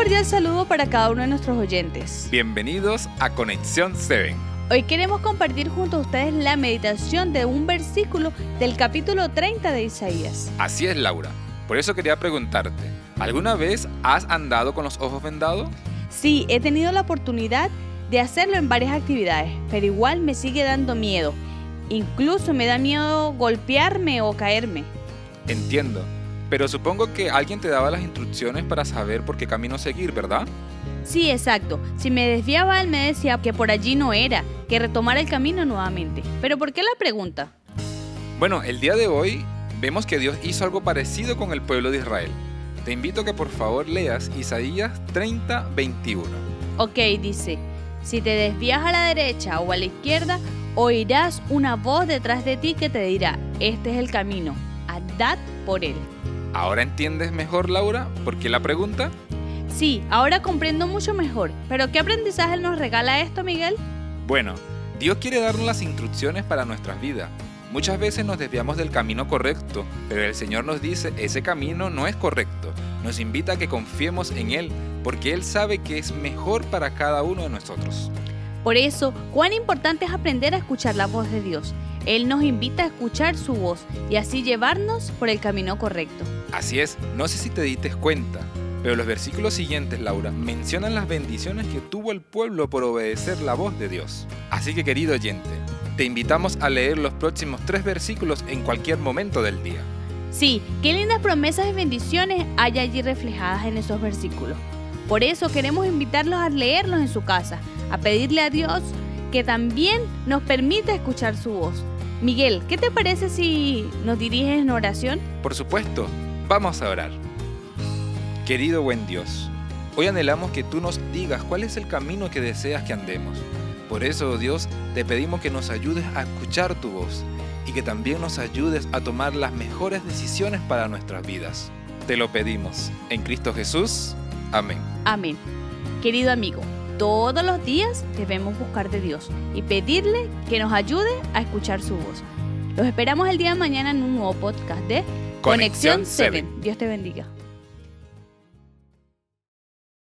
cordial saludo para cada uno de nuestros oyentes. Bienvenidos a Conexión 7. Hoy queremos compartir junto a ustedes la meditación de un versículo del capítulo 30 de Isaías. Así es, Laura. Por eso quería preguntarte, ¿alguna vez has andado con los ojos vendados? Sí, he tenido la oportunidad de hacerlo en varias actividades, pero igual me sigue dando miedo. Incluso me da miedo golpearme o caerme. Entiendo, pero supongo que alguien te daba las instrucciones para saber por qué camino seguir, ¿verdad? Sí, exacto. Si me desviaba, él me decía que por allí no era, que retomara el camino nuevamente. Pero ¿por qué la pregunta? Bueno, el día de hoy vemos que Dios hizo algo parecido con el pueblo de Israel. Te invito a que por favor leas Isaías 30, 21. Ok, dice, si te desvías a la derecha o a la izquierda, oirás una voz detrás de ti que te dirá, este es el camino, andad por él. ¿Ahora entiendes mejor, Laura? ¿Por qué la pregunta? Sí, ahora comprendo mucho mejor. Pero ¿qué aprendizaje nos regala esto, Miguel? Bueno, Dios quiere darnos las instrucciones para nuestras vidas. Muchas veces nos desviamos del camino correcto, pero el Señor nos dice ese camino no es correcto. Nos invita a que confiemos en Él, porque Él sabe que es mejor para cada uno de nosotros. Por eso, cuán importante es aprender a escuchar la voz de Dios. Él nos invita a escuchar su voz y así llevarnos por el camino correcto. Así es, no sé si te diste cuenta, pero los versículos siguientes, Laura, mencionan las bendiciones que tuvo el pueblo por obedecer la voz de Dios. Así que querido oyente, te invitamos a leer los próximos tres versículos en cualquier momento del día. Sí, qué lindas promesas y bendiciones hay allí reflejadas en esos versículos. Por eso queremos invitarlos a leerlos en su casa, a pedirle a Dios que también nos permita escuchar su voz. Miguel, ¿qué te parece si nos diriges en oración? Por supuesto, vamos a orar. Querido buen Dios, hoy anhelamos que tú nos digas cuál es el camino que deseas que andemos. Por eso, Dios, te pedimos que nos ayudes a escuchar tu voz y que también nos ayudes a tomar las mejores decisiones para nuestras vidas. Te lo pedimos. En Cristo Jesús. Amén. Amén. Querido amigo, todos los días debemos buscar de Dios y pedirle que nos ayude a escuchar su voz. Los esperamos el día de mañana en un nuevo podcast de Conexión 7. Seven. Dios te bendiga.